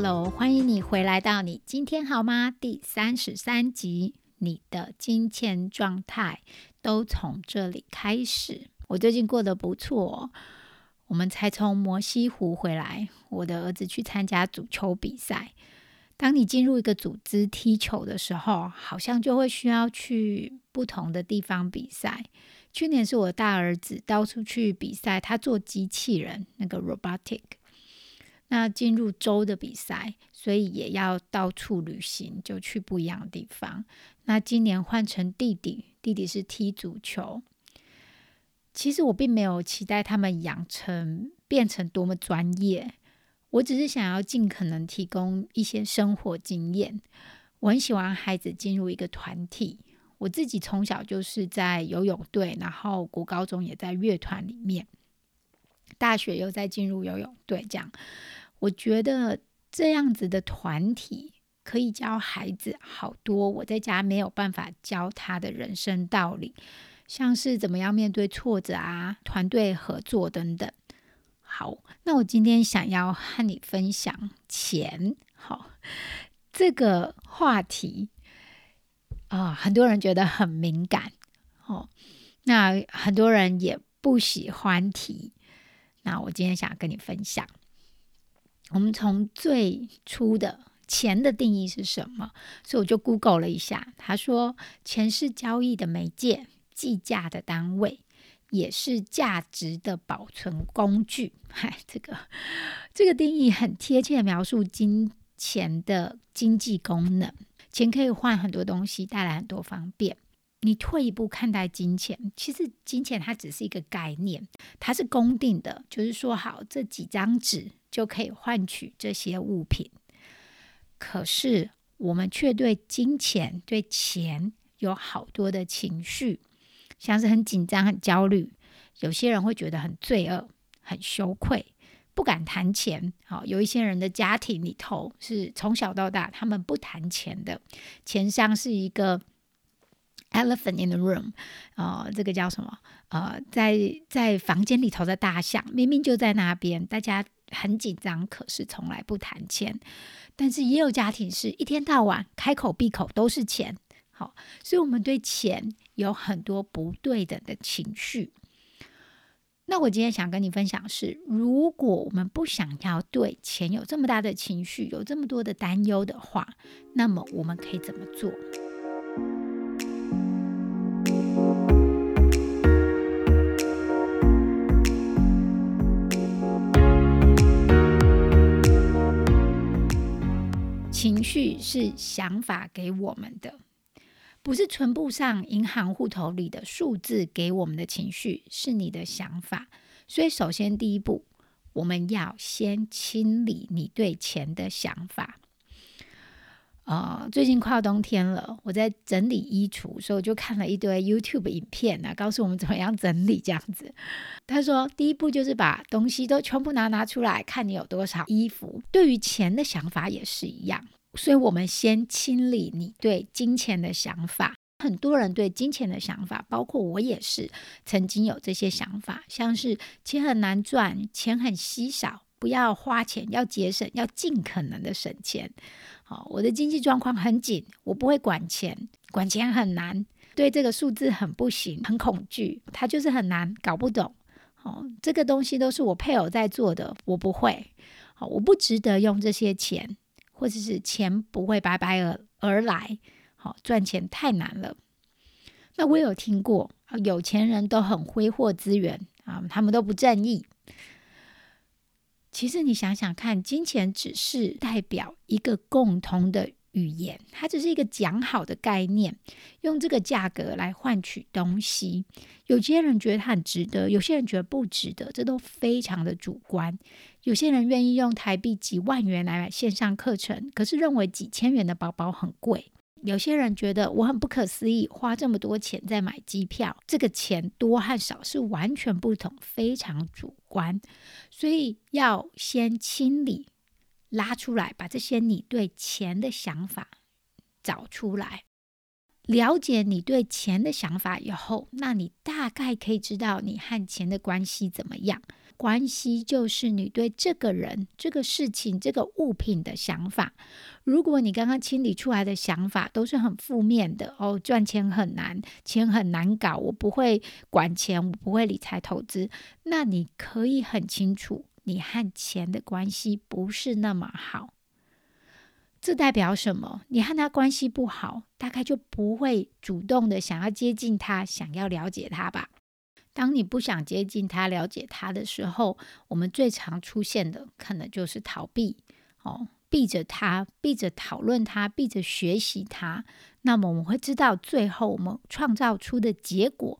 Hello，欢迎你回来到你今天好吗？第三十三集，你的金钱状态都从这里开始。我最近过得不错，我们才从摩西湖回来，我的儿子去参加足球比赛。当你进入一个组织踢球的时候，好像就会需要去不同的地方比赛。去年是我大儿子到处去比赛，他做机器人，那个 robotic。那进入州的比赛，所以也要到处旅行，就去不一样的地方。那今年换成弟弟，弟弟是踢足球。其实我并没有期待他们养成变成多么专业，我只是想要尽可能提供一些生活经验。我很喜欢孩子进入一个团体，我自己从小就是在游泳队，然后国高中也在乐团里面，大学又在进入游泳队，这样。我觉得这样子的团体可以教孩子好多我在家没有办法教他的人生道理，像是怎么样面对挫折啊、团队合作等等。好，那我今天想要和你分享钱，好这个话题啊，很多人觉得很敏感哦，那很多人也不喜欢提。那我今天想跟你分享。我们从最初的钱的定义是什么？所以我就 Google 了一下，他说钱是交易的媒介、计价的单位，也是价值的保存工具。嗨，这个这个定义很贴切描述金钱的经济功能。钱可以换很多东西，带来很多方便。你退一步看待金钱，其实金钱它只是一个概念，它是公定的，就是说好这几张纸。就可以换取这些物品，可是我们却对金钱、对钱有好多的情绪，像是很紧张、很焦虑。有些人会觉得很罪恶、很羞愧，不敢谈钱。好，有一些人的家庭里头是从小到大他们不谈钱的，钱像是一个 elephant in the room，啊，这个叫什么？呃，在在房间里头的大象，明明就在那边，大家。很紧张，可是从来不谈钱。但是也有家庭是一天到晚开口闭口都是钱。好，所以我们对钱有很多不对等的情绪。那我今天想跟你分享是，如果我们不想要对钱有这么大的情绪，有这么多的担忧的话，那么我们可以怎么做？情绪是想法给我们的，不是存不上银行户头里的数字给我们的情绪，是你的想法。所以，首先第一步，我们要先清理你对钱的想法。啊，最近快要冬天了，我在整理衣橱，所以我就看了一堆 YouTube 影片呢，告诉我们怎么样整理这样子。他说，第一步就是把东西都全部拿拿出来，看你有多少衣服。对于钱的想法也是一样，所以我们先清理你对金钱的想法。很多人对金钱的想法，包括我也是曾经有这些想法，像是钱很难赚，钱很稀少。不要花钱，要节省，要尽可能的省钱。好，我的经济状况很紧，我不会管钱，管钱很难，对这个数字很不行，很恐惧，它就是很难，搞不懂。好，这个东西都是我配偶在做的，我不会。好，我不值得用这些钱，或者是钱不会白白而而来。好，赚钱太难了。那我有听过，有钱人都很挥霍资源啊，他们都不正义。其实你想想看，金钱只是代表一个共同的语言，它只是一个讲好的概念，用这个价格来换取东西。有些人觉得它很值得，有些人觉得不值得，这都非常的主观。有些人愿意用台币几万元来买线上课程，可是认为几千元的包包很贵。有些人觉得我很不可思议，花这么多钱在买机票，这个钱多和少是完全不同，非常主观，所以要先清理、拉出来，把这些你对钱的想法找出来。了解你对钱的想法以后，那你大概可以知道你和钱的关系怎么样。关系就是你对这个人、这个事情、这个物品的想法。如果你刚刚清理出来的想法都是很负面的，哦，赚钱很难，钱很难搞，我不会管钱，我不会理财投资，那你可以很清楚，你和钱的关系不是那么好。这代表什么？你和他关系不好，大概就不会主动的想要接近他，想要了解他吧。当你不想接近他、了解他的时候，我们最常出现的可能就是逃避，哦，避着他，避着讨论他，避着学习他。那么我们会知道，最后我们创造出的结果，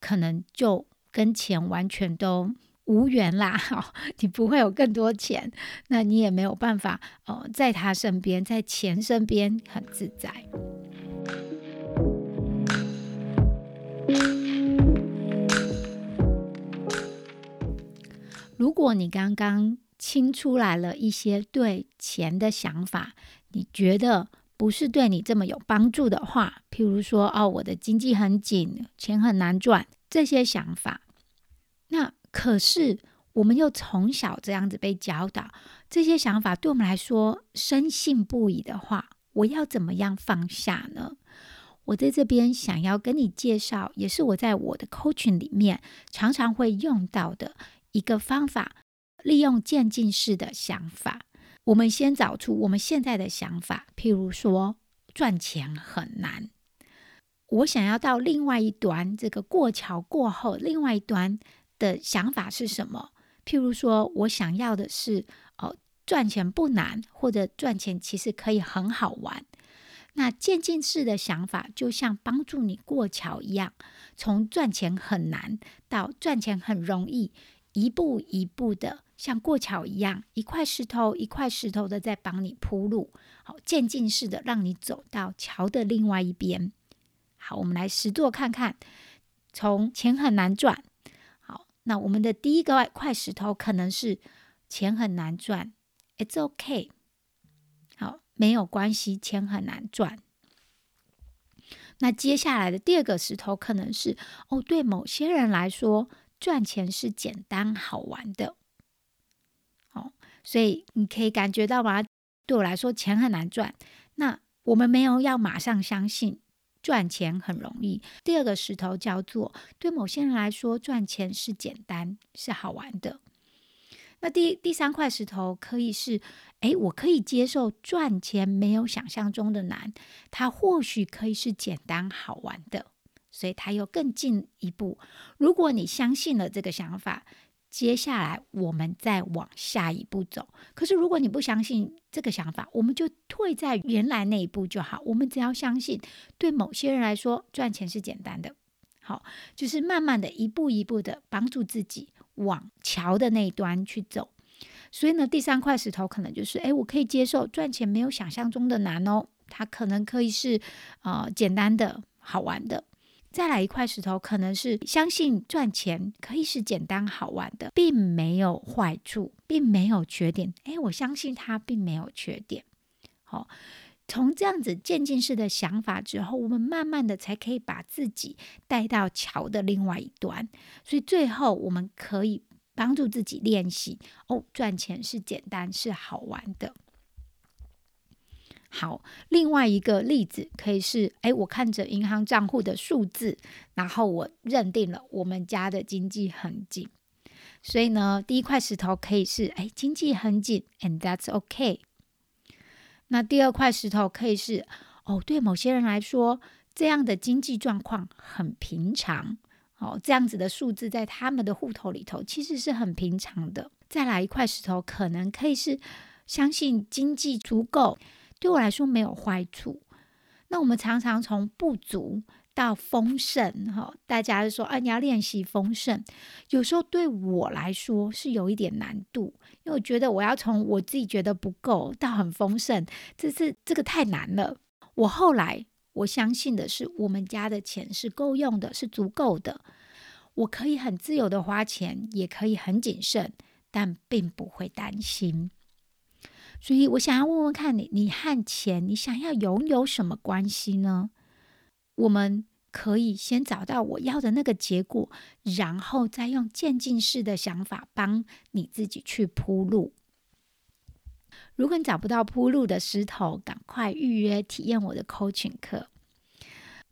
可能就跟钱完全都。无缘啦，哈，你不会有更多钱，那你也没有办法，呃，在他身边，在钱身边很自在。如果你刚刚清出来了一些对钱的想法，你觉得不是对你这么有帮助的话，譬如说，哦，我的经济很紧，钱很难赚，这些想法，那。可是，我们又从小这样子被教导，这些想法对我们来说深信不疑的话，我要怎么样放下呢？我在这边想要跟你介绍，也是我在我的 coaching 里面常常会用到的一个方法，利用渐进式的想法。我们先找出我们现在的想法，譬如说赚钱很难，我想要到另外一端，这个过桥过后，另外一端。的想法是什么？譬如说，我想要的是哦，赚钱不难，或者赚钱其实可以很好玩。那渐进式的想法，就像帮助你过桥一样，从赚钱很难到赚钱很容易，一步一步的像过桥一样，一块石头一块石头的在帮你铺路。好，渐进式的让你走到桥的另外一边。好，我们来实做看看，从钱很难赚。好那我们的第一个块石头可能是钱很难赚，It's OK，好，没有关系，钱很难赚。那接下来的第二个石头可能是哦，对某些人来说，赚钱是简单好玩的，哦，所以你可以感觉到吗？对我来说，钱很难赚。那我们没有要马上相信。赚钱很容易。第二个石头叫做，对某些人来说，赚钱是简单，是好玩的。那第第三块石头可以是，哎，我可以接受赚钱没有想象中的难，它或许可以是简单好玩的，所以他又更进一步。如果你相信了这个想法。接下来我们再往下一步走。可是如果你不相信这个想法，我们就退在原来那一步就好。我们只要相信，对某些人来说赚钱是简单的，好，就是慢慢的一步一步的帮助自己往桥的那一端去走。所以呢，第三块石头可能就是，哎，我可以接受赚钱没有想象中的难哦，它可能可以是啊简单的好玩的。再来一块石头，可能是相信赚钱可以是简单好玩的，并没有坏处，并没有缺点。诶，我相信它并没有缺点。好，从这样子渐进式的想法之后，我们慢慢的才可以把自己带到桥的另外一端。所以最后，我们可以帮助自己练习哦，赚钱是简单是好玩的。好，另外一个例子可以是：哎，我看着银行账户的数字，然后我认定了我们家的经济很紧。所以呢，第一块石头可以是：哎，经济很紧，and that's okay。那第二块石头可以是：哦，对某些人来说，这样的经济状况很平常。哦，这样子的数字在他们的户头里头其实是很平常的。再来一块石头，可能可以是相信经济足够。对我来说没有坏处。那我们常常从不足到丰盛，哈，大家就说，啊，你要练习丰盛。有时候对我来说是有一点难度，因为我觉得我要从我自己觉得不够到很丰盛，这是这个太难了。我后来我相信的是，我们家的钱是够用的，是足够的。我可以很自由的花钱，也可以很谨慎，但并不会担心。所以我想要问问看你，你和钱，你想要拥有什么关系呢？我们可以先找到我要的那个结果，然后再用渐进式的想法帮你自己去铺路。如果你找不到铺路的石头，赶快预约体验我的 coaching 课。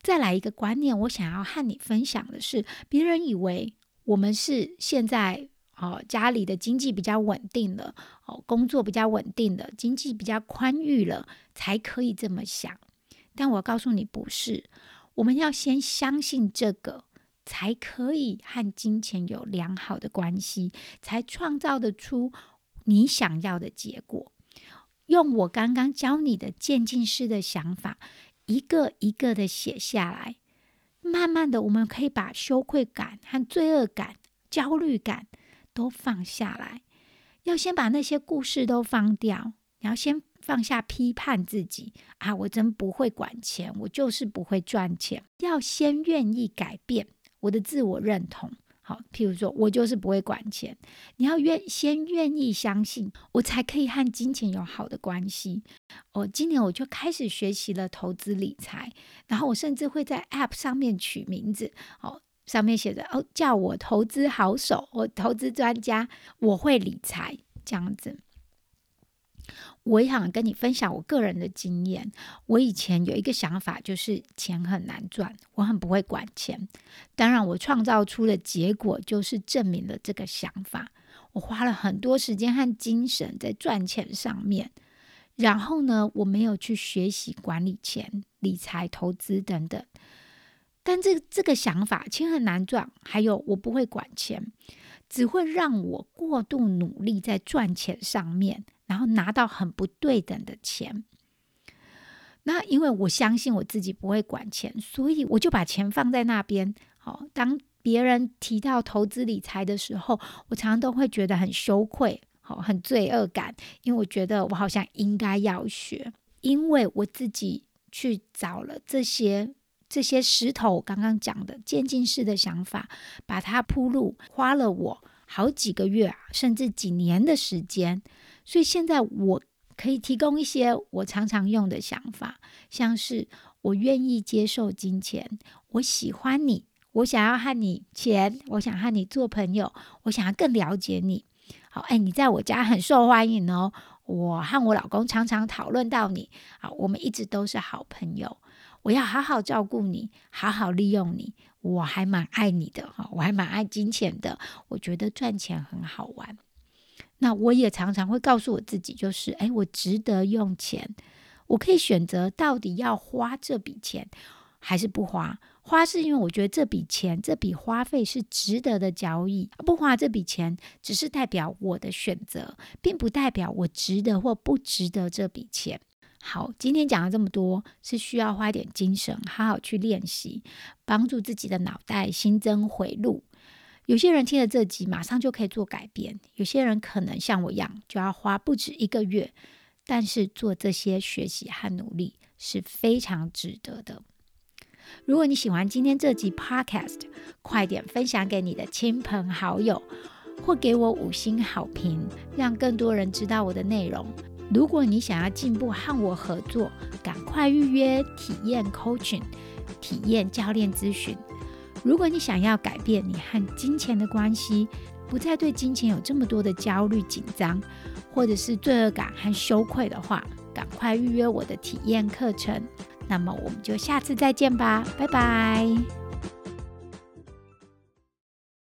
再来一个观念，我想要和你分享的是，别人以为我们是现在哦家里的经济比较稳定了，哦工作比较稳定了，经济比较宽裕了，才可以这么想。但我告诉你，不是。我们要先相信这个，才可以和金钱有良好的关系，才创造得出你想要的结果。用我刚刚教你的渐进式的想法。一个一个的写下来，慢慢的，我们可以把羞愧感和罪恶感、焦虑感都放下来。要先把那些故事都放掉，你要先放下批判自己啊！我真不会管钱，我就是不会赚钱。要先愿意改变我的自我认同。好，譬如说，我就是不会管钱。你要愿先愿意相信，我才可以和金钱有好的关系。我今年我就开始学习了投资理财，然后我甚至会在 App 上面取名字，哦，上面写着哦，叫我投资好手，我投资专家，我会理财这样子。我也想跟你分享我个人的经验。我以前有一个想法，就是钱很难赚，我很不会管钱。当然，我创造出的结果就是证明了这个想法。我花了很多时间和精神在赚钱上面，然后呢，我没有去学习管理钱、理财、投资等等。但这这个想法，钱很难赚，还有我不会管钱，只会让我过度努力在赚钱上面。然后拿到很不对等的钱，那因为我相信我自己不会管钱，所以我就把钱放在那边。好，当别人提到投资理财的时候，我常常都会觉得很羞愧，好，很罪恶感，因为我觉得我好像应该要学，因为我自己去找了这些这些石头，刚刚讲的渐进式的想法，把它铺路，花了我好几个月，甚至几年的时间。所以现在我可以提供一些我常常用的想法，像是我愿意接受金钱，我喜欢你，我想要和你钱，我想和你做朋友，我想要更了解你。好，哎，你在我家很受欢迎哦。我和我老公常常讨论到你，好，我们一直都是好朋友。我要好好照顾你，好好利用你，我还蛮爱你的哈，我还蛮爱金钱的。我觉得赚钱很好玩。那我也常常会告诉我自己，就是哎，我值得用钱，我可以选择到底要花这笔钱还是不花。花是因为我觉得这笔钱、这笔花费是值得的交易，不花这笔钱只是代表我的选择，并不代表我值得或不值得这笔钱。好，今天讲了这么多，是需要花一点精神，好好去练习，帮助自己的脑袋新增回路。有些人听了这集，马上就可以做改变；有些人可能像我一样，就要花不止一个月。但是做这些学习和努力是非常值得的。如果你喜欢今天这集 Podcast，快点分享给你的亲朋好友，或给我五星好评，让更多人知道我的内容。如果你想要进步和我合作，赶快预约体验 Coaching，体验教练咨询。如果你想要改变你和金钱的关系，不再对金钱有这么多的焦虑、紧张，或者是罪恶感和羞愧的话，赶快预约我的体验课程。那么我们就下次再见吧，拜拜。